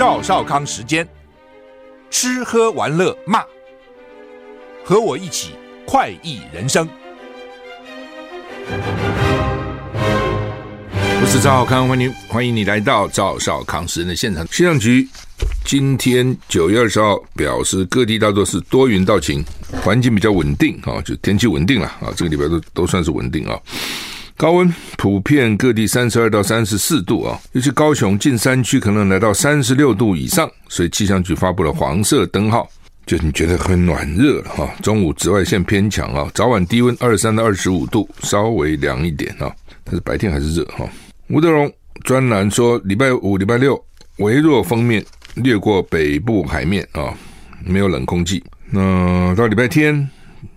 赵少康时间，吃喝玩乐骂，和我一起快意人生。我是赵少康，欢迎欢迎你来到赵少康时间的现场。气象局今天九月二十号表示，各地大多是多云到晴，环境比较稳定啊，就天气稳定了啊，这个礼拜都都算是稳定啊。高温普遍各地三十二到三十四度啊，尤其高雄近山区可能来到三十六度以上，所以气象局发布了黄色灯号，就你觉得很暖热了哈。中午紫外线偏强啊，早晚低温二十三到二十五度，稍微凉一点啊，但是白天还是热哈。吴德荣专栏说，礼拜五、礼拜六微弱风面掠过北部海面啊，没有冷空气。那到礼拜天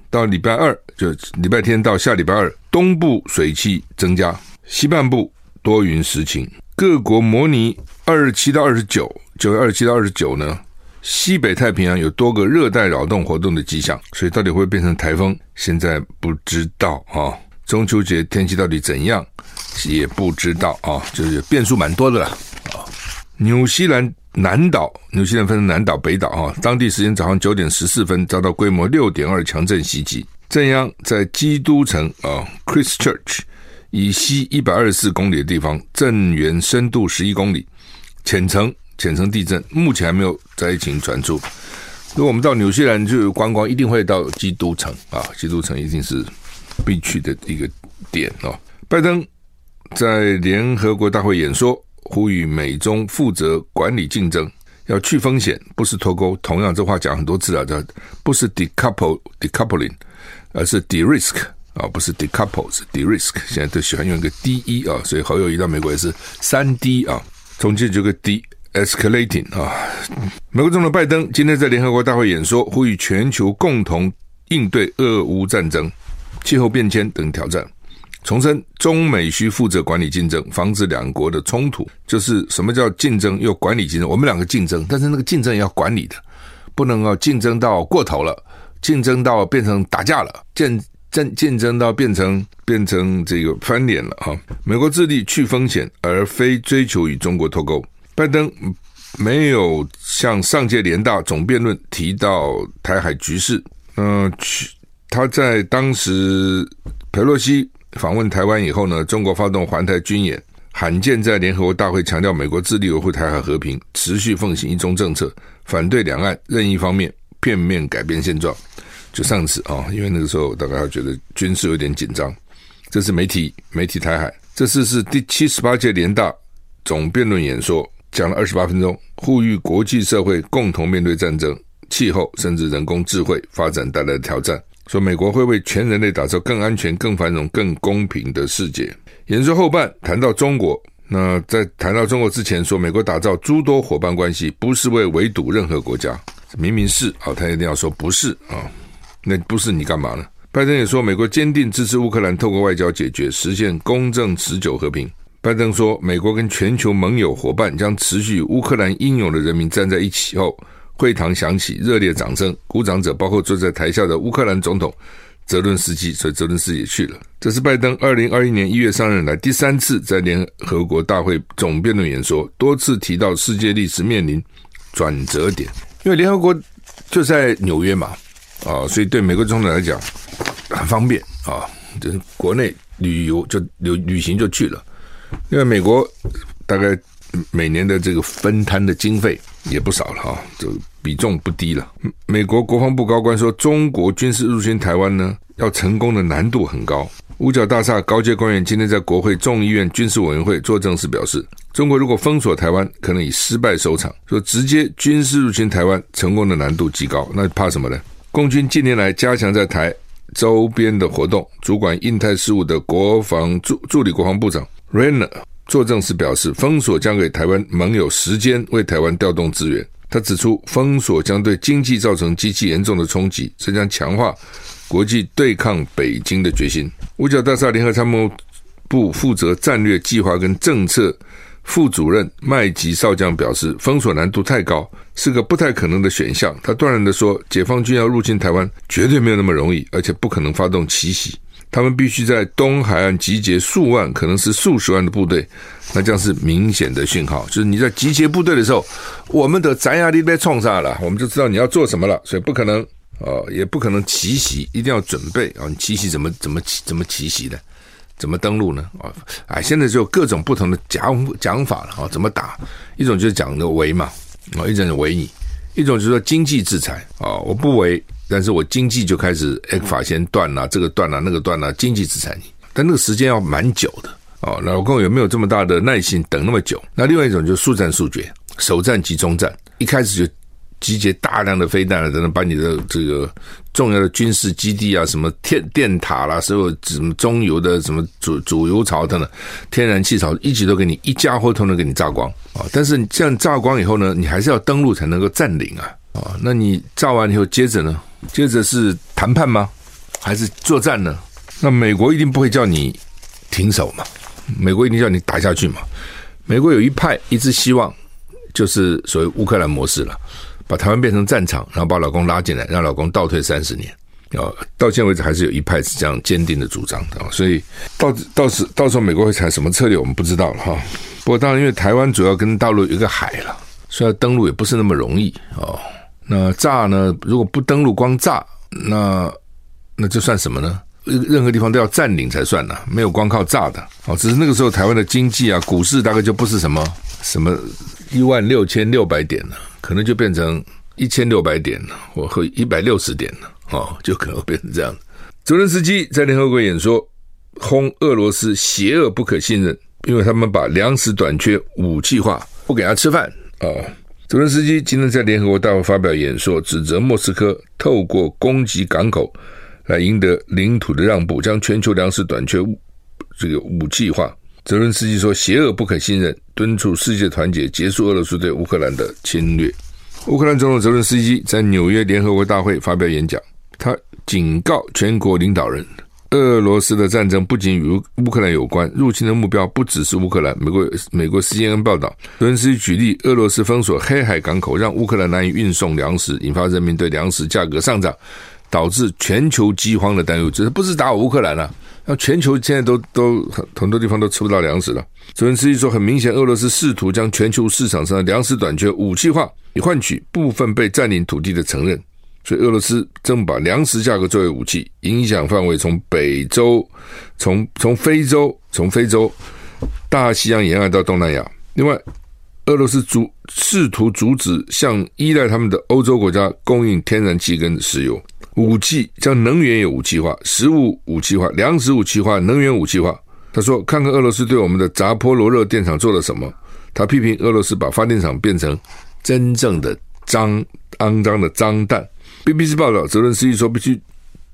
到礼拜二，就礼拜天到下礼拜二。东部水汽增加，西半部多云时晴。各国模拟二十七到二十九，九月二十七到二十九呢，西北太平洋有多个热带扰动活动的迹象，所以到底会变成台风，现在不知道啊。中秋节天气到底怎样，也不知道啊，就是变数蛮多的啦。啊，纽西兰南岛，纽西兰分成南岛、北岛啊，当地时间早上九点十四分遭到规模六点二强震袭击。震央在基督城啊，Christchurch 以西一百二十四公里的地方，震源深度十一公里，浅层浅层地震，目前还没有灾情传出。如果我们到纽西兰去观光，一定会到基督城啊，基督城一定是必去的一个点哦。拜登在联合国大会演说，呼吁美中负责管理竞争，要去风险，不是脱钩。同样，这话讲很多次了，叫不是 decouple decoupling。而是 de-risk 啊，不是 decouple，是 de-risk。现在都喜欢用一个 de 啊，所以好友移到美国也是三 D 啊。中间这个 de-escalating 啊。美国总统拜登今天在联合国大会演说，呼吁全球共同应对俄乌战争、气候变迁等挑战，重申中美需负责管理竞争，防止两国的冲突。就是什么叫竞争又管理竞争？我们两个竞争，但是那个竞争也要管理的，不能够竞争到过头了。竞争到变成打架了，竞争竞争到变成变成这个翻脸了哈。美国致力去风险，而非追求与中国脱钩。拜登没有向上届联大总辩论提到台海局势。嗯、去他在当时裴洛西访问台湾以后呢，中国发动环台军演，罕见在联合国大会强调美国致力维护台海和平，持续奉行一中政策，反对两岸任意方面片面改变现状。就上次啊，因为那个时候大概觉得军事有点紧张，这次媒体媒体台海，这次是第七十八届联大总辩论演说，讲了二十八分钟，呼吁国际社会共同面对战争、气候甚至人工智慧发展带来的挑战，说美国会为全人类打造更安全、更繁荣、更公平的世界。演说后半谈到中国，那在谈到中国之前说，美国打造诸多伙伴关系不是为围堵任何国家，明明是啊，他一定要说不是啊。那不是你干嘛呢？拜登也说，美国坚定支持乌克兰透过外交解决，实现公正持久和平。拜登说，美国跟全球盟友伙伴将持续乌克兰英勇的人民站在一起后，会堂响起热烈掌声，鼓掌者包括坐在台下的乌克兰总统泽伦斯基，所以泽伦斯基也去了。这是拜登二零二一年一月上任来第三次在联合国大会总辩论演说，多次提到世界历史面临转折点，因为联合国就在纽约嘛。啊，所以对美国总统来讲很方便啊，就是国内旅游就旅旅行就去了。因为美国大概每年的这个分摊的经费也不少了哈，这比重不低了。美国国防部高官说，中国军事入侵台湾呢，要成功的难度很高。五角大厦高阶官员今天在国会众议院军事委员会作证时表示，中国如果封锁台湾，可能以失败收场。说直接军事入侵台湾成功的难度极高，那怕什么呢？共军近年来加强在台周边的活动，主管印太事务的国防助助理国防部长 Rainer 作证时表示，封锁将给台湾盟友时间为台湾调动资源。他指出，封锁将对经济造成极其严重的冲击，这将强化国际对抗北京的决心。五角大厦联合参谋部负责战略计划跟政策副主任麦吉少将表示，封锁难度太高，是个不太可能的选项。他断然地说，解放军要入侵台湾，绝对没有那么容易，而且不可能发动奇袭。他们必须在东海岸集结数万，可能是数十万的部队，那将是明显的讯号。就是你在集结部队的时候，我们的斩压力被冲上了，我们就知道你要做什么了，所以不可能哦、也不可能奇袭，一定要准备啊。你奇袭怎么怎么怎么奇袭的？怎么登陆呢？啊，哎，现在就有各种不同的讲讲法了啊。怎么打？一种就是讲的围嘛，啊，一种是围你；一种就是说经济制裁啊，我不围，但是我经济就开始哎，法先断了，这个断了，那个断了，经济制裁你。但那个时间要蛮久的哦。老公有没有这么大的耐心等那么久？那另外一种就是速战速决，首战即终战，一开始就。集结大量的飞弹了，等等，把你的这个重要的军事基地啊，什么电电塔啦，所有什么中油的什么主主油槽等等，天然气槽，一直都给你一家伙都能给你炸光啊！但是你这样炸光以后呢，你还是要登陆才能够占领啊！啊，那你炸完以后，接着呢？接着是谈判吗？还是作战呢？那美国一定不会叫你停手嘛？美国一定叫你打下去嘛？美国有一派一直希望，就是所谓乌克兰模式了。把台湾变成战场，然后把老公拉进来，让老公倒退三十年。啊，到现在为止还是有一派是这样坚定的主张的。所以到到时到时候美国会采什么策略，我们不知道了哈。不过当然，因为台湾主要跟大陆有一个海了，所以要登陆也不是那么容易哦。那炸呢？如果不登陆光炸，那那就算什么呢？任何地方都要占领才算呢，没有光靠炸的。哦，只是那个时候台湾的经济啊，股市大概就不是什么什么一万六千六百点了。可能就变成一千六百点了，或一百六十点了，哦，就可能变成这样。泽连斯基在联合国演说，轰俄罗斯邪恶不可信任，因为他们把粮食短缺武器化，不给他吃饭啊。泽伦斯基今天在联合国大会发表演说，指责莫斯科透过攻击港口来赢得领土的让步，将全球粮食短缺物这个武器化。泽伦斯基说：“邪恶不可信任，敦促世界团结，结束俄罗斯对乌克兰的侵略。”乌克兰总统泽伦斯基在纽约联合国大会发表演讲，他警告全国领导人：俄罗斯的战争不仅与乌克兰有关，入侵的目标不只是乌克兰。美国美国 CNN 报道，泽连斯基举例，俄罗斯封锁黑海港口，让乌克兰难以运送粮食，引发人民对粮食价格上涨，导致全球饥荒的担忧。这不是打乌克兰了、啊。那全球现在都都很很多地方都吃不到粮食了。泽连斯基说，很明显，俄罗斯试图将全球市场上的粮食短缺武器化，以换取部分被占领土地的承认。所以，俄罗斯正把粮食价格作为武器，影响范围从北洲、从从非洲、从非洲、大西洋沿岸到东南亚。另外，俄罗斯阻试图阻止向依赖他们的欧洲国家供应天然气跟石油。武器将能源也武器化，食物武器化，粮食武器化，能源武器化。他说：“看看俄罗斯对我们的扎波罗热电厂做了什么。”他批评俄罗斯把发电厂变成真正的脏、肮脏的脏蛋。BBC 报道，泽伦斯基说：“必须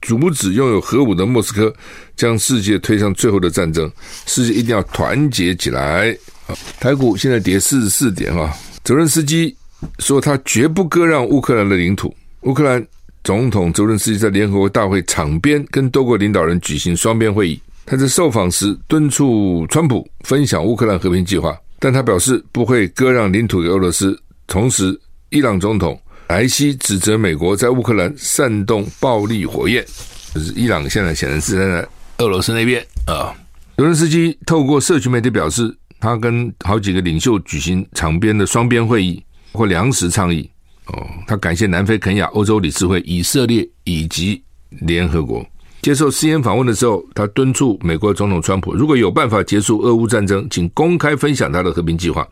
阻止拥有核武的莫斯科将世界推向最后的战争，世界一定要团结起来。”啊台股现在跌四十四点啊。泽伦斯基说：“他绝不割让乌克兰的领土，乌克兰。”总统泽伦斯基在联合国大会场边跟多国领导人举行双边会议。他在受访时敦促川普分享乌克兰和平计划，但他表示不会割让领土给俄罗斯。同时，伊朗总统莱西指责美国在乌克兰煽动暴力火焰，就是伊朗现在显然是站在俄罗斯那边啊。泽伦斯基透过社群媒体表示，他跟好几个领袖举行场边的双边会议或粮食倡议。哦，他感谢南非、肯亚、欧洲理事会、以色列以及联合国。接受 CNN 访问的时候，他敦促美国总统川普，如果有办法结束俄乌战争，请公开分享他的和平计划。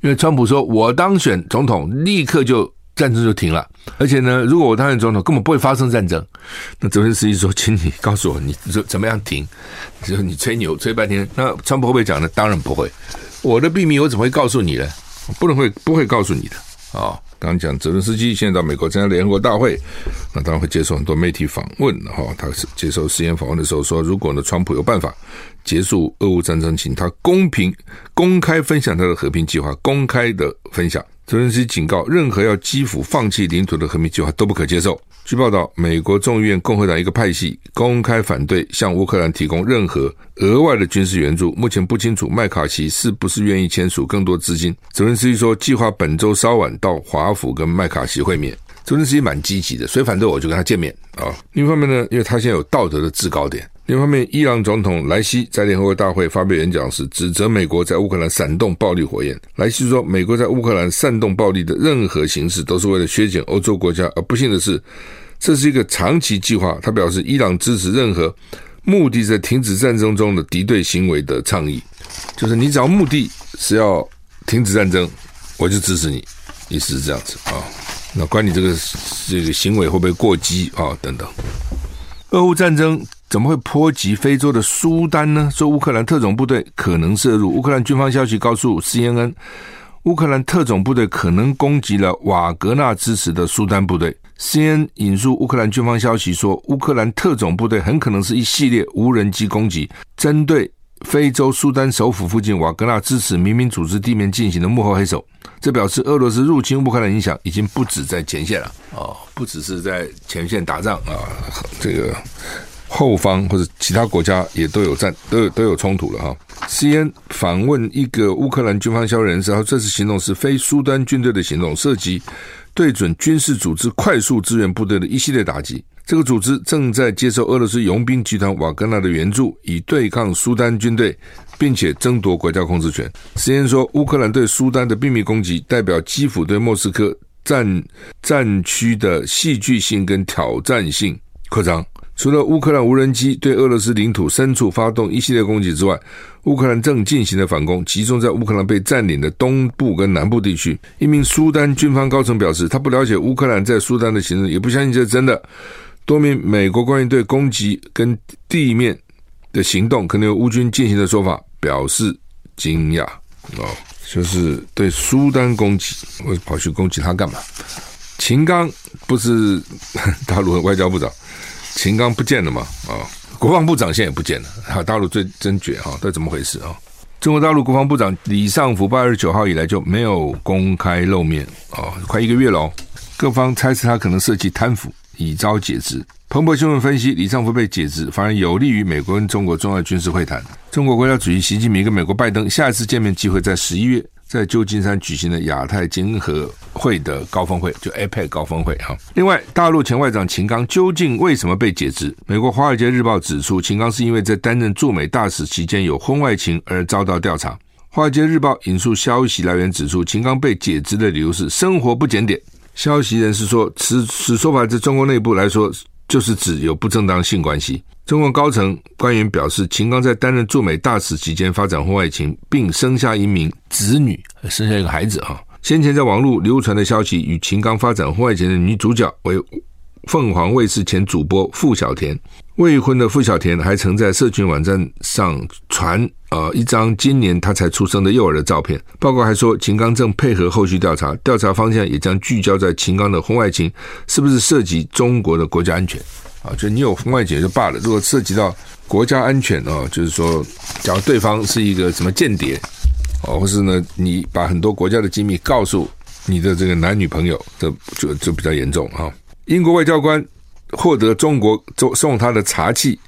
因为川普说，我当选总统，立刻就战争就停了。而且呢，如果我当选总统，根本不会发生战争。那泽连斯基说，请你告诉我，你说怎么样停？就你吹牛吹半天，那川普会不会讲呢？当然不会。我的秘密我怎么会告诉你呢？不能会不会告诉你的啊。哦刚讲泽伦斯基现在到美国参加联合国大会，那当然会接受很多媒体访问。然后，他是接受 CNN 访问的时候说，如果呢，川普有办法结束俄乌战争，请他公平公开分享他的和平计划，公开的分享。泽连斯基警告，任何要基辅放弃领土的和平计划都不可接受。据报道，美国众议院共和党一个派系公开反对向乌克兰提供任何额外的军事援助。目前不清楚麦卡锡是不是愿意签署更多资金。泽连斯基说，计划本周稍晚到华府跟麦卡锡会面。泽连斯基蛮积极的，谁反对我就跟他见面啊。另一方面呢，因为他现在有道德的制高点。另一方面，伊朗总统莱西在联合国大会发表演讲时，指责美国在乌克兰煽动暴力火焰。莱西说，美国在乌克兰煽动暴力的任何形式，都是为了削减欧洲国家。而不幸的是，这是一个长期计划。他表示，伊朗支持任何目的在停止战争中的敌对行为的倡议，就是你只要目的是要停止战争，我就支持你。意思是这样子啊。那关你这个这个行为会不会过激啊？等等。俄乌战争。怎么会波及非洲的苏丹呢？说乌克兰特种部队可能涉入。乌克兰军方消息告诉 CNN，乌克兰特种部队可能攻击了瓦格纳支持的苏丹部队。CNN 引述乌克兰军方消息说，乌克兰特种部队很可能是一系列无人机攻击，针对非洲苏丹首府附近瓦格纳支持民兵组织地面进行的幕后黑手。这表示俄罗斯入侵乌克兰影响已经不止在前线了哦，不只是在前线打仗啊，这个。后方或者其他国家也都有战，都有都有冲突了哈。C N 访问一个乌克兰军方消息人士，他说这次行动是非苏丹军队的行动，涉及对准军事组织快速支援部队的一系列打击。这个组织正在接受俄罗斯佣兵集团瓦格纳的援助，以对抗苏丹军队，并且争夺国家控制权。C N 说，乌克兰对苏丹的秘密攻击，代表基辅对莫斯科战战区的戏剧性跟挑战性扩张。除了乌克兰无人机对俄罗斯领土深处发动一系列攻击之外，乌克兰正进行的反攻集中在乌克兰被占领的东部跟南部地区。一名苏丹军方高层表示，他不了解乌克兰在苏丹的行动，也不相信这是真的。多名美国官员对攻击跟地面的行动可能由乌军进行的说法表示惊讶。哦，就是对苏丹攻击，我跑去攻击他干嘛？秦刚不是 大陆的外交部长。秦刚不见了嘛？啊，国防部长现在也不见了。哈，大陆最真绝哈，这怎么回事啊？中国大陆国防部长李尚福八月九号以来就没有公开露面啊，快一个月了哦。各方猜测他可能涉及贪腐，已遭解职。彭博新闻分析，李尚福被解职反而有利于美国跟中国重要军事会谈。中国国家主席习近平跟美国拜登下一次见面机会在十一月。在旧金山举行的亚太经合会的高峰会，就 APEC 高峰会哈。另外，大陆前外长秦刚究竟为什么被解职？美国《华尔街日报》指出，秦刚是因为在担任驻美大使期间有婚外情而遭到调查。《华尔街日报》引述消息来源指出，秦刚被解职的理由是生活不检点。消息人士说，此此说法在中国内部来说，就是指有不正当性关系。中国高层官员表示，秦刚在担任驻美大使期间发展婚外情，并生下一名子女，生下一个孩子哈。先前在网络流传的消息，与秦刚发展婚外情的女主角为凤凰卫视前主播傅小田。未婚的傅小田还曾在社群网站上传呃一张今年他才出生的幼儿的照片。报告还说，秦刚正配合后续调查，调查方向也将聚焦在秦刚的婚外情是不是涉及中国的国家安全。啊，就你有婚外情就罢了，如果涉及到国家安全啊，就是说，假如对方是一个什么间谍，哦，或是呢，你把很多国家的机密告诉你的这个男女朋友，这就就比较严重啊。英国外交官获得中国送送他的茶器，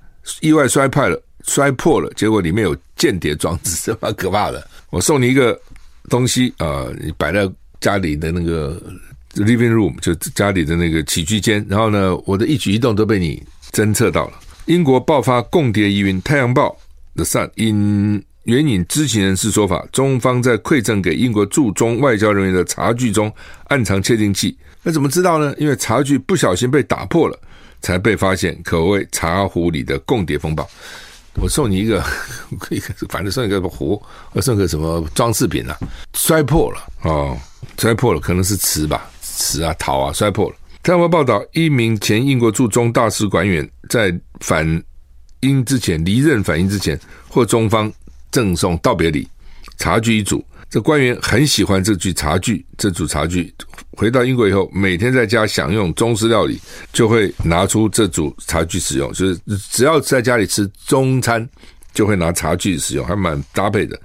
意外摔坏了，摔破了，结果里面有间谍装置，这么 可怕的。我送你一个东西啊，你摆在家里的那个。Living room 就家里的那个起居间，然后呢，我的一举一动都被你侦测到了。英国爆发共谍疑云，《太阳报》的上引援引知情人士说法，中方在馈赠给英国驻中外交人员的茶具中暗藏窃听器。那怎么知道呢？因为茶具不小心被打破了，才被发现，可谓茶壶里的共谍风暴。我送你一个，可以，反正送一个壶，我送个什么装饰品啊？摔破了哦，摔破了，可能是瓷吧。瓷啊，陶啊，摔破了。台湾报道，一名前英国驻中大使馆员在反英之前离任反英之前，获中方赠送道别礼茶具一组，这官员很喜欢这具茶具，这组茶具。回到英国以后，每天在家享用中式料理，就会拿出这组茶具使用。就是只要在家里吃中餐，就会拿茶具使用，还蛮搭配的。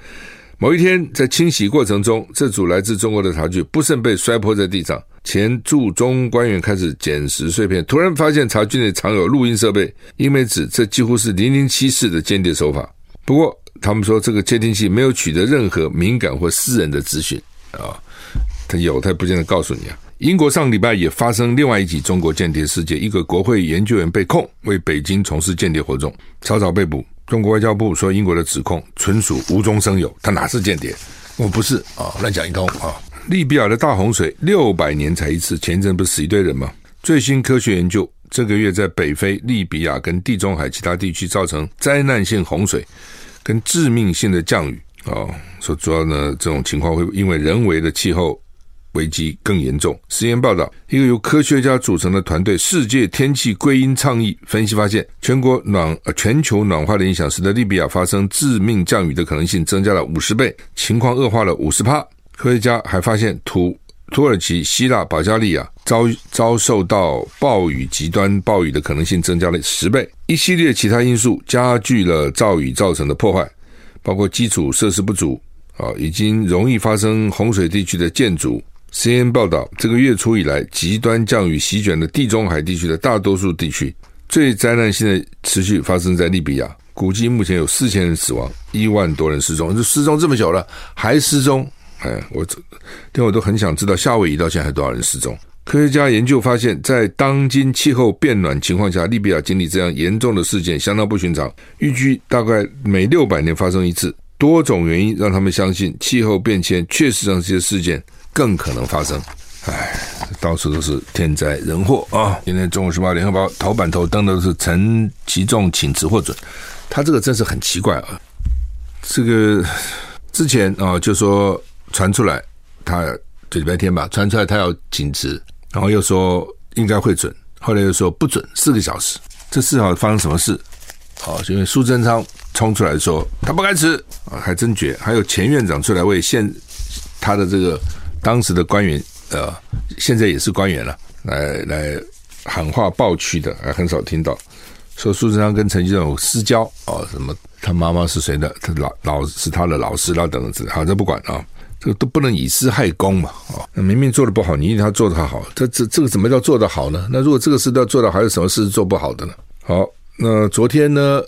某一天在清洗过程中，这组来自中国的茶具不慎被摔破在地上。前驻中官员开始捡拾碎片，突然发现茶具内藏有录音设备。英媒指这几乎是零零七式的间谍手法。不过，他们说这个窃听器没有取得任何敏感或私人的资讯啊，他有，他也不见得告诉你啊。英国上礼拜也发生另外一起中国间谍事件，一个国会研究员被控为北京从事间谍活动，草草被捕。中国外交部说，英国的指控纯属无中生有，他哪是间谍？我不是啊，乱讲一通啊。利比亚的大洪水六百年才一次，前一阵不是死一堆人吗？最新科学研究，这个月在北非、利比亚跟地中海其他地区造成灾难性洪水。跟致命性的降雨啊，说主要呢，这种情况会因为人为的气候危机更严重。实验报道，一个由科学家组成的团队“世界天气归因倡议”分析发现，全国暖呃全球暖化的影响，使得利比亚发生致命降雨的可能性增加了五十倍，情况恶化了五十趴。科学家还发现土土耳其、希腊、保加利亚遭遭受到暴雨极端暴雨的可能性增加了十倍。一系列其他因素加剧了暴雨造成的破坏，包括基础设施不足啊，已经容易发生洪水地区的建筑。CNN 报道，这个月初以来，极端降雨席卷了地中海地区的大多数地区，最灾难性的持续发生在利比亚，估计目前有四千人死亡，一万多人失踪。就失踪这么久了，还失踪？哎，我这，连我都很想知道夏威夷到现在还有多少人失踪。科学家研究发现，在当今气候变暖情况下，利比亚经历这样严重的事件相当不寻常，预计大概每六百年发生一次。多种原因让他们相信，气候变迁确实让这些事件更可能发生。唉，到处都是天灾人祸啊！今天《中午时报》、《联合报》头版头登的是陈吉仲请辞获准，他这个真是很奇怪啊！这个之前啊，就说传出来，他这礼拜天吧，传出来他要请辞。然后又说应该会准，后来又说不准，四个小时，这四号发生什么事？好，因为苏贞昌冲出来说他不该辞啊，还真绝。还有前院长出来为现他的这个当时的官员，呃，现在也是官员了，来来喊话抱屈的，还很少听到说苏贞昌跟陈吉仲私交啊，什么他妈妈是谁的，他老老是他的老师啦等等之类，好，这不管啊。这个都不能以私害公嘛，啊，那明明做的不好，你一定要做的好，这这这个怎么叫做得好呢？那如果这个事都要做到，还有什么事是做不好的呢？好，那昨天呢，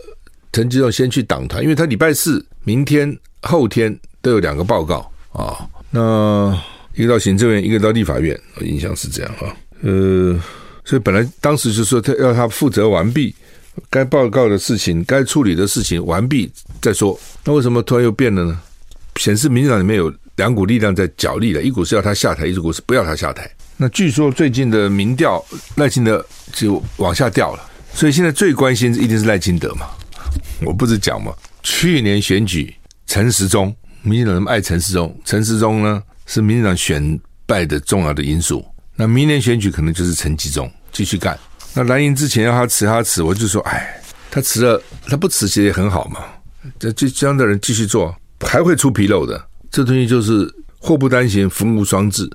陈吉仲先去党团，因为他礼拜四、明天、后天都有两个报告啊，那一个到行政院，一个到立法院，我印象是这样啊，呃，所以本来当时就说他要他负责完毕该报告的事情，该处理的事情完毕再说，那为什么突然又变了呢？显示民进党里面有。两股力量在角力了，一股是要他下台，一股是不要他下台。那据说最近的民调赖清德就往下掉了，所以现在最关心一定是赖清德嘛。我不是讲嘛，去年选举陈时中，民进党那么爱陈时中，陈时中呢是民进党选败的重要的因素。那明年选举可能就是陈吉中继续干。那蓝营之前要他辞他辞，我就说，哎，他辞了，他不辞其实也很好嘛。这这这样的人继续做，还会出纰漏的。这东西就是祸不单行，福无双至。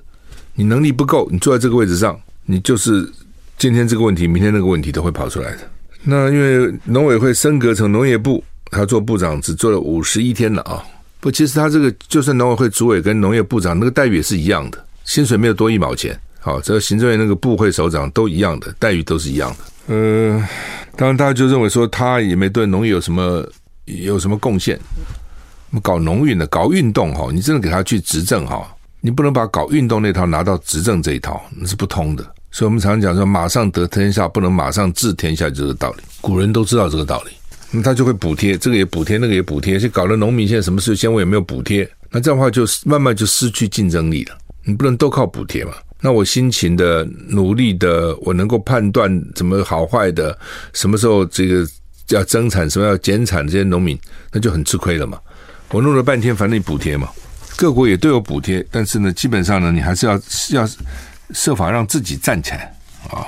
你能力不够，你坐在这个位置上，你就是今天这个问题，明天那个问题都会跑出来的。那因为农委会升格成农业部，他做部长只做了五十一天了啊。不，其实他这个就算农委会主委跟农业部长那个待遇也是一样的，薪水没有多一毛钱。好，这个行政院那个部会首长都一样的待遇都是一样的。呃，当然大家就认为说他也没对农业有什么有什么贡献。搞农运的，搞运动哈，你真的给他去执政哈，你不能把搞运动那套拿到执政这一套，那是不通的。所以我们常讲说，马上得天下，不能马上治天下，就这个道理。古人都知道这个道理，那他就会补贴，这个也补贴，那个也补贴，去搞得农民现在什么事，先我也没有补贴，那这样的话就慢慢就失去竞争力了。你不能都靠补贴嘛？那我辛勤的、努力的，我能够判断怎么好坏的，什么时候这个要增产，什么要减产，这些农民那就很吃亏了嘛。我弄了半天，反正你补贴嘛，各国也都有补贴，但是呢，基本上呢，你还是要要设法让自己站起来啊。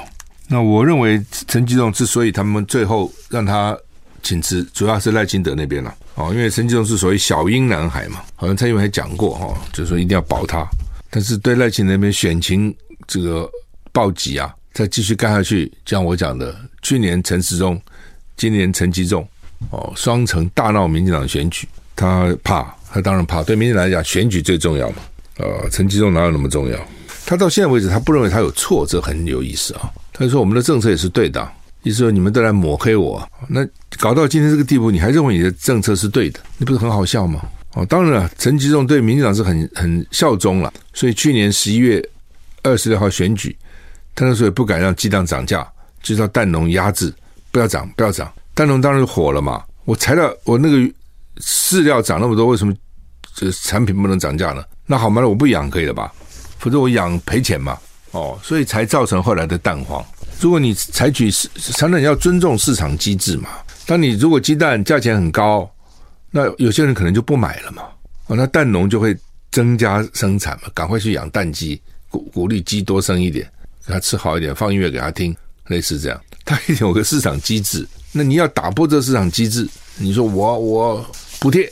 那我认为陈吉仲之所以他们最后让他请辞，主要是赖清德那边了。哦，因为陈吉仲是所谓小英男孩嘛，好像蔡英文还讲过哈，就是说一定要保他。但是对赖清德那边选情这个暴击啊，再继续干下去，像我讲的，去年陈时中，今年陈吉仲，哦，双城大闹民进党选举，他怕，他当然怕。对民进党来讲，选举最重要嘛。呃，陈吉仲哪有那么重要？他到现在为止，他不认为他有错，这很有意思啊。他就说我们的政策也是对的，意思说你们都来抹黑我，那搞到今天这个地步，你还认为你的政策是对的，你不是很好笑吗？哦，当然了，陈吉仲对民进党是很很效忠了，所以去年十一月二十六号选举，他那时候也不敢让鸡蛋涨价，就叫蛋农压制，不要涨，不要涨。蛋农当然火了嘛，我材料我那个饲料涨那么多，为什么这产品不能涨价呢？那好嘛，那我不养可以了吧？否则我养赔钱嘛。哦，所以才造成后来的蛋黄。如果你采取市，常常要尊重市场机制嘛。当你如果鸡蛋价钱很高，那有些人可能就不买了嘛。哦，那蛋农就会增加生产嘛，赶快去养蛋鸡，鼓鼓励鸡多生一点，给他吃好一点，放音乐给他听，类似这样。它一定有个市场机制。那你要打破这市场机制，你说我我补贴，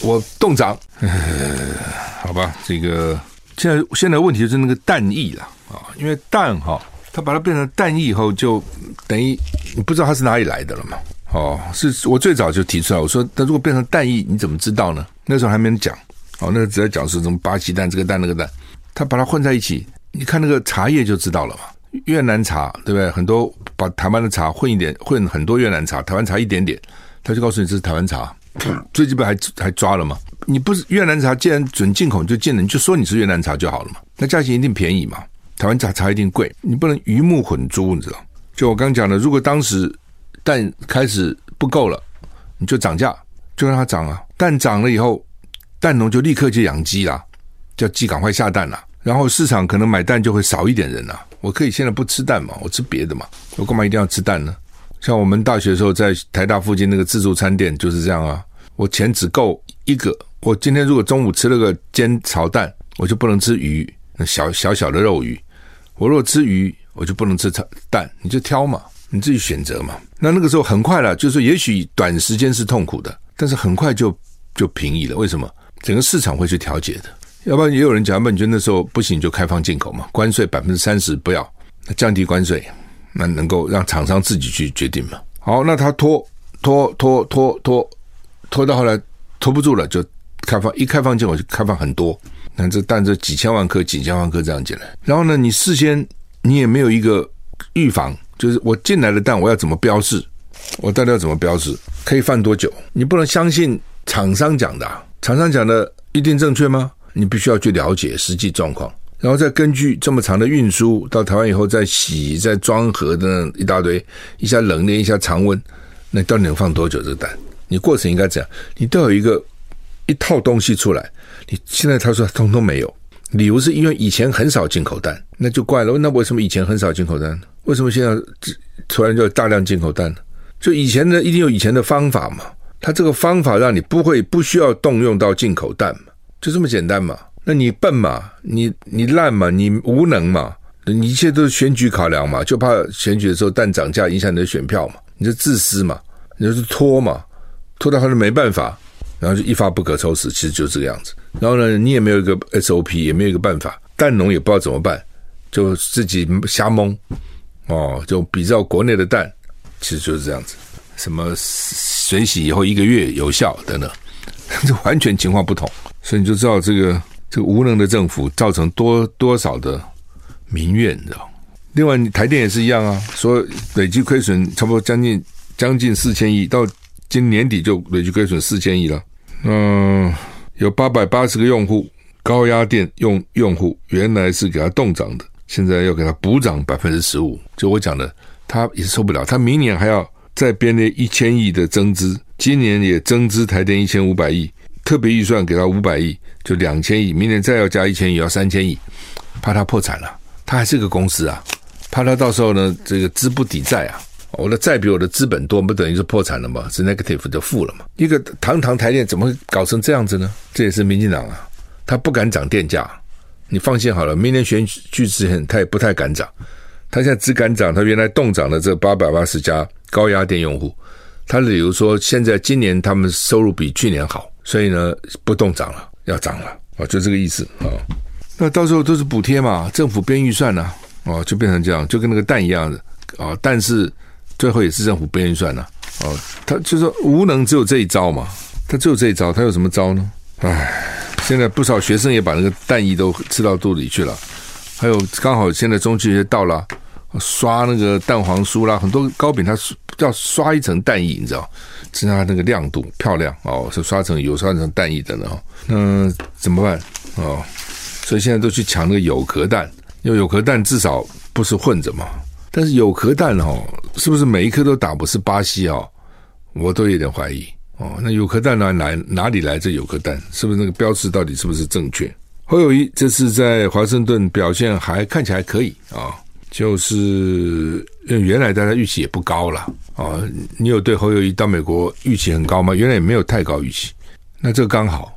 我冻涨，好吧？这个现在现在问题就是那个蛋液了。啊，因为蛋哈，它把它变成蛋液以后，就等于你不知道它是哪里来的了嘛。哦，是我最早就提出来，我说，它如果变成蛋液，你怎么知道呢？那时候还没人讲。哦，那个只在讲是什么巴西蛋，这个蛋那个蛋，它把它混在一起，你看那个茶叶就知道了嘛。越南茶对不对？很多把台湾的茶混一点，混很多越南茶，台湾茶一点点，他就告诉你这是台湾茶。最近不还还抓了吗？你不是越南茶，既然准进口，就进了，你就说你是越南茶就好了嘛。那价钱一定便宜嘛。台湾茶茶一定贵，你不能鱼目混珠，你知道？就我刚讲的，如果当时蛋开始不够了，你就涨价，就让它涨啊。蛋涨了以后，蛋农就立刻就养鸡啦，叫鸡赶快下蛋啦。然后市场可能买蛋就会少一点人啦。我可以现在不吃蛋嘛，我吃别的嘛，我干嘛一定要吃蛋呢？像我们大学的时候在台大附近那个自助餐店就是这样啊，我钱只够一个，我今天如果中午吃了个煎炒蛋，我就不能吃鱼，那小小小的肉鱼。我如果吃鱼，我就不能吃蛋，你就挑嘛，你自己选择嘛。那那个时候很快了，就是也许短时间是痛苦的，但是很快就就平移了。为什么？整个市场会去调节的。要不然也有人讲，那你觉得那时候不行就开放进口嘛？关税百分之三十不要，那降低关税，那能够让厂商自己去决定嘛？好，那他拖拖拖拖拖拖到后来拖不住了，就开放，一开放进口就开放很多。那这蛋这几千万颗、几千万颗这样进来，然后呢，你事先你也没有一个预防，就是我进来的蛋我要怎么标示，我到底要怎么标示，可以放多久？你不能相信厂商讲的，厂商讲的一定正确吗？你必须要去了解实际状况，然后再根据这么长的运输到台湾以后再洗、再装盒的一大堆，一下冷链，一下常温，那到底能放多久这个蛋？你过程应该怎样，你都有一个一套东西出来。你现在他说通通没有，理由是因为以前很少进口蛋，那就怪了。那为什么以前很少进口蛋？为什么现在突然就大量进口蛋呢？就以前呢，一定有以前的方法嘛。他这个方法让你不会不需要动用到进口蛋嘛，就这么简单嘛。那你笨嘛，你你烂嘛，你无能嘛，你一切都是选举考量嘛，就怕选举的时候蛋涨价影响你的选票嘛，你就自私嘛，你就是拖嘛，拖到后来没办法。然后就一发不可收拾，其实就是这个样子。然后呢，你也没有一个 SOP，也没有一个办法，蛋农也不知道怎么办，就自己瞎蒙。哦，就比较国内的蛋，其实就是这样子。什么水洗以后一个月有效等等，这完全情况不同。所以你就知道这个这个无能的政府造成多多少的民怨，你知道？另外，台电也是一样啊，说累计亏损差不多将近将近四千亿到。今年底就累计亏损四千亿了。嗯，有八百八十个用户，高压电用用户原来是给他冻涨的，现在要给他补涨百分之十五。就我讲的，他也受不了，他明年还要再编列一千亿的增资，今年也增资台电一千五百亿，特别预算给他五百亿，就两千亿，明年再要加一千亿，要三千亿，怕他破产了。他还是个公司啊，怕他到时候呢，这个资不抵债啊。我的债比我的资本多，不等于是破产了吗？是 negative 就负了嘛？一个堂堂台电怎么搞成这样子呢？这也是民进党啊，他不敢涨电价。你放心好了，明年选举之前他也不太敢涨。他现在只敢涨他原来冻涨的这八百八十家高压电用户，他理由说，现在今年他们收入比去年好，所以呢不动涨了，要涨了啊，就这个意思啊。那到时候都是补贴嘛，政府编预算呢，哦，就变成这样，就跟那个蛋一样的啊。但是最后也是政府编预算呢，哦，他就说无能只有这一招嘛，他只有这一招，他有什么招呢？唉，现在不少学生也把那个蛋衣都吃到肚里去了，还有刚好现在中秋节到了。刷那个蛋黄酥啦，很多糕饼它要刷一层蛋液，你知道，增加它那个亮度漂亮哦，是刷成油刷成蛋液的呢。那怎么办哦？所以现在都去抢那个有壳蛋，因为有壳蛋至少不是混着嘛。但是有壳蛋哦，是不是每一颗都打不是巴西哦？我都有点怀疑哦。那有壳蛋哪来哪里来这有壳蛋？是不是那个标志到底是不是正确？侯友谊这次在华盛顿表现还看起来还可以啊。就是因为原来大家预期也不高了啊，你有对侯友谊到美国预期很高吗？原来也没有太高预期，那这个刚好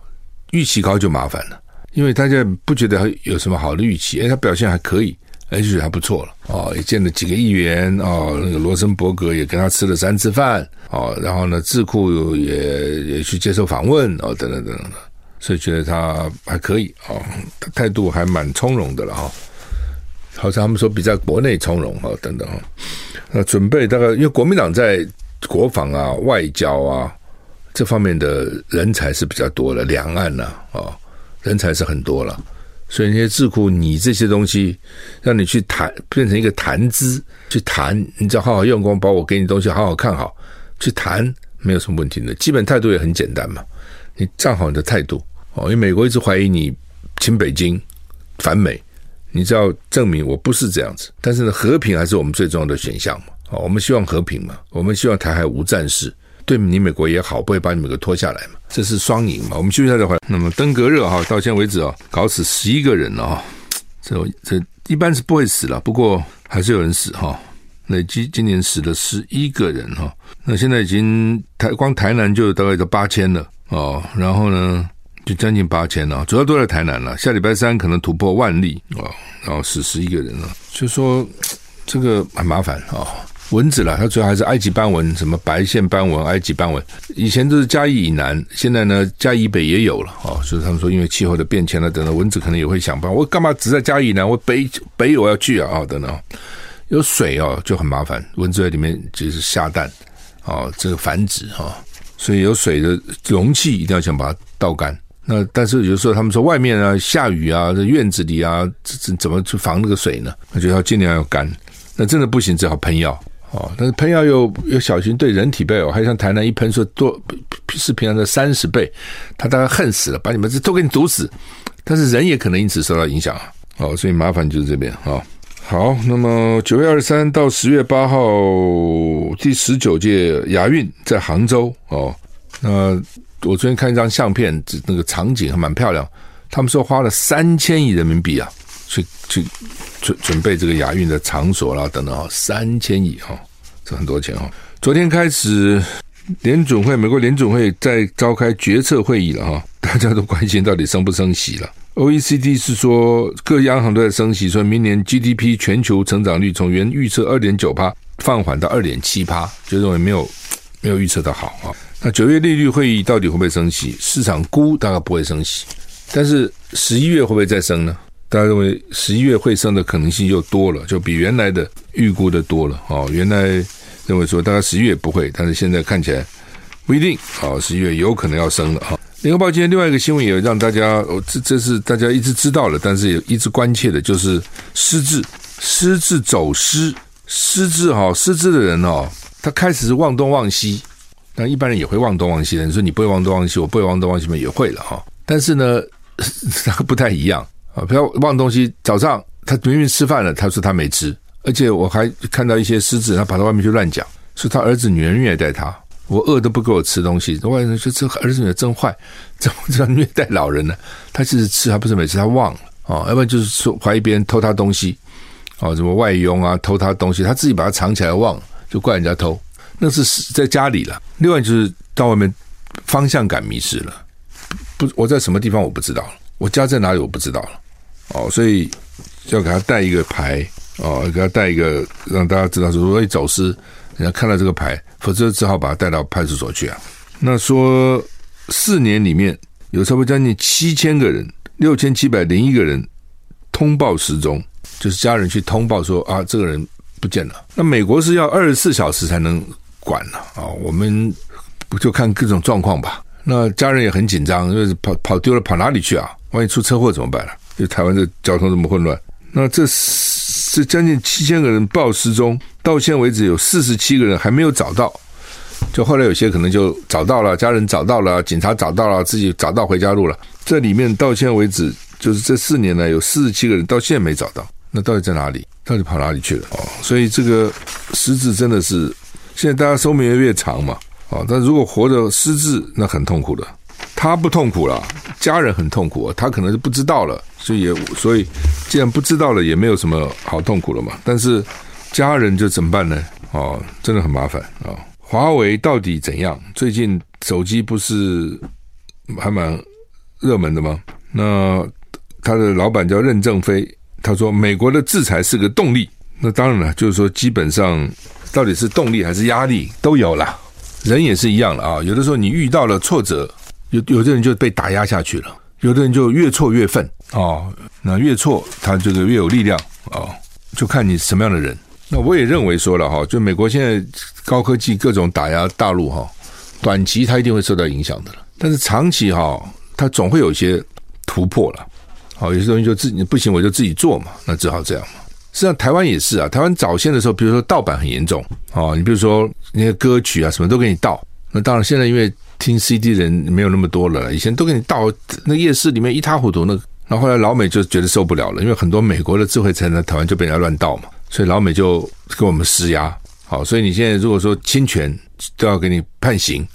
预期高就麻烦了，因为大家不觉得有什么好的预期，哎，他表现还可以，而且还不错了哦，也见了几个议员哦，那个罗森伯格也跟他吃了三次饭哦，然后呢，智库也也去接受访问哦，等等等等的，所以觉得他还可以哦，态度还蛮从容的了哈。好像他们说比在国内从容哈等等哈，那准备大概因为国民党在国防啊、外交啊这方面的人才是比较多的，两岸呐啊人才是很多了，所以那些智库你这些东西让你去谈，变成一个谈资去谈，你只要好好用功，把我给你东西好好看好去谈，没有什么问题的，基本态度也很简单嘛，你站好你的态度哦，因为美国一直怀疑你亲北京反美。你只要证明我不是这样子，但是呢，和平还是我们最重要的选项嘛。哦，我们希望和平嘛，我们希望台海无战事，对你美国也好，不会把你们给拖下来嘛，这是双赢嘛。我们休息一下再回来。那么登革热哈，到现在为止啊，搞死十一个人了哈，这这一般是不会死了，不过还是有人死哈，累计今年死了十一个人哈。那现在已经台光台南就大概都八千了哦，然后呢？就将近八千了，主要都在台南了。下礼拜三可能突破万例啊，然后死十一个人了。就说这个很麻烦啊，蚊子了，它主要还是埃及斑蚊，什么白线斑蚊、埃及斑蚊，以前都是嘉义以南，现在呢嘉义北也有了啊。所以他们说，因为气候的变迁了，等等，蚊子可能也会想办法。我干嘛只在嘉义以南？我北北我要去啊啊，等等，有水哦就很麻烦，蚊子在里面就是下蛋啊，这个繁殖哈，所以有水的容器一定要想把它倒干。那但是有时候他们说外面啊下雨啊，这院子里啊，这怎么去防那个水呢？那就要尽量要干。那真的不行，只好喷药哦。但是喷药又又小心对人体不好，还像台南一喷说多是平常的三十倍，他大概恨死了，把你们这都给你毒死。但是人也可能因此受到影响啊。哦，所以麻烦就是这边啊。好，那么九月二十三到十月八号第十九届亚运在杭州哦，那。我昨天看一张相片，那个场景还蛮漂亮。他们说花了三千亿人民币啊，去去准准备这个亚运的场所啦等等啊，三千亿哈，这很多钱哈。昨天开始，联准会美国联准会在召开决策会议了哈，大家都关心到底升不升息了。OECD 是说各央行都在升息，说明年 GDP 全球成长率从原预测二点九趴放缓到二点七趴，就认为没有没有预测的好啊。那九月利率会议到底会不会升息？市场估大概不会升息，但是十一月会不会再升呢？大家认为十一月会升的可能性又多了，就比原来的预估的多了。哦，原来认为说大概十一月不会，但是现在看起来不一定。哦，十一月有可能要升了。哈，联合报今天另外一个新闻也让大家，哦，这这是大家一直知道了，但是也一直关切的，就是失智、失智走失、失智哈，失智的人哦，他开始是忘东忘西。那一般人也会忘东忘西的。你说你不会忘东忘西，我不会忘东忘西嘛，也会了哈。但是呢，那 个不太一样啊。不要忘东西，早上他明明吃饭了，他说他没吃，而且我还看到一些狮子，他跑到外面去乱讲，说他儿子女儿虐待他，我饿都不给我吃东西。外人说这儿子女儿真坏，怎么这样虐待老人呢？他其实吃，还不是没吃，他忘了啊。要不然就是说怀疑别人偷他东西，哦，什么外佣啊偷他东西，他自己把它藏起来忘了，就怪人家偷。那是在家里了，另外就是到外面方向感迷失了，不，我在什么地方我不知道了，我家在哪里我不知道了，哦，所以要给他带一个牌，哦，给他带一个让大家知道说，如果一走失，人家看到这个牌，否则只好把他带到派出所去啊。那说四年里面有差不多将近七千个人，六千七百零一个人通报失踪，就是家人去通报说啊，这个人不见了。那美国是要二十四小时才能管了啊，我们不就看各种状况吧。那家人也很紧张，因为跑跑丢了，跑哪里去啊？万一出车祸怎么办呢？就台湾这交通这么混乱，那这这将近七千个人报失踪，到现在为止有四十七个人还没有找到。就后来有些可能就找到了，家人找到了，警察找到了，自己找到回家路了。这里面到现为止，就是这四年来有四十七个人到现在没找到，那到底在哪里？到底跑哪里去了？哦，所以这个失智真的是现在大家寿命越越长嘛，哦，但如果活着失智，那很痛苦的。他不痛苦了，家人很痛苦，他可能是不知道了，所以也所以既然不知道了，也没有什么好痛苦了嘛。但是家人就怎么办呢？哦，真的很麻烦啊。华为到底怎样？最近手机不是还蛮热门的吗？那他的老板叫任正非，他说美国的制裁是个动力。那当然了，就是说基本上到底是动力还是压力都有了。人也是一样了啊，有的时候你遇到了挫折，有有的人就被打压下去了，有的人就越挫越愤哦。那越挫他这个越有力量哦，就看你什么样的人。那我也认为说了哈，就美国现在高科技各种打压大陆哈，短期它一定会受到影响的了。但是长期哈，它总会有一些突破了。好，有些东西就自己不行，我就自己做嘛，那只好这样嘛。实际上台湾也是啊，台湾早先的时候，比如说盗版很严重哦，你比如说那些歌曲啊什么都给你盗。那当然现在因为听 CD 人没有那么多了，以前都给你盗，那夜市里面一塌糊涂。那然后来老美就觉得受不了了，因为很多美国的智慧财产台湾就被人家乱盗嘛。所以老美就给我们施压，好，所以你现在如果说侵权都要给你判刑，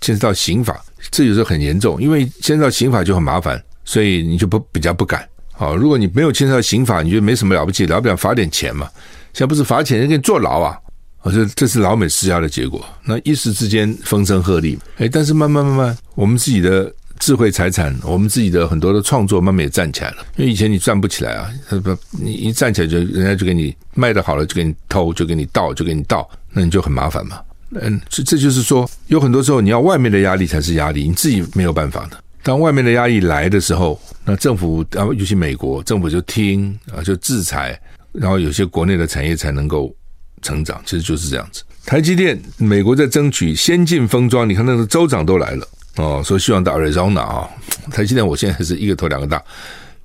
牵涉到刑法，这有时候很严重，因为牵涉到刑法就很麻烦，所以你就不比较不敢。好，如果你没有牵涉到刑法，你觉得没什么了不起，了不了罚点钱嘛？现在不是罚钱，人给你坐牢啊！我说这是老美施压的结果，那一时之间风声鹤唳，哎，但是慢慢慢慢，我们自己的。智慧财产，我们自己的很多的创作慢慢也站起来了。因为以前你站不起来啊，他不，你一站起来就人家就给你卖的好了，就给你偷，就给你盗，就给你盗，那你就很麻烦嘛。嗯，这这就是说，有很多时候你要外面的压力才是压力，你自己没有办法的。当外面的压力来的时候，那政府啊，尤其美国政府就听啊，就制裁，然后有些国内的产业才能够成长。其实就是这样子。台积电，美国在争取先进封装，你看那个州长都来了。哦，说希望到 Arizona 啊，台积电我现在是一个头两个大，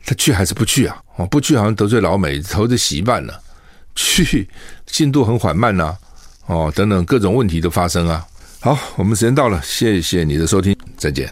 他去还是不去啊？哦，不去好像得罪老美，头就洗一半了。去进度很缓慢呐，哦，等等各种问题都发生啊。好，我们时间到了，谢谢你的收听，再见。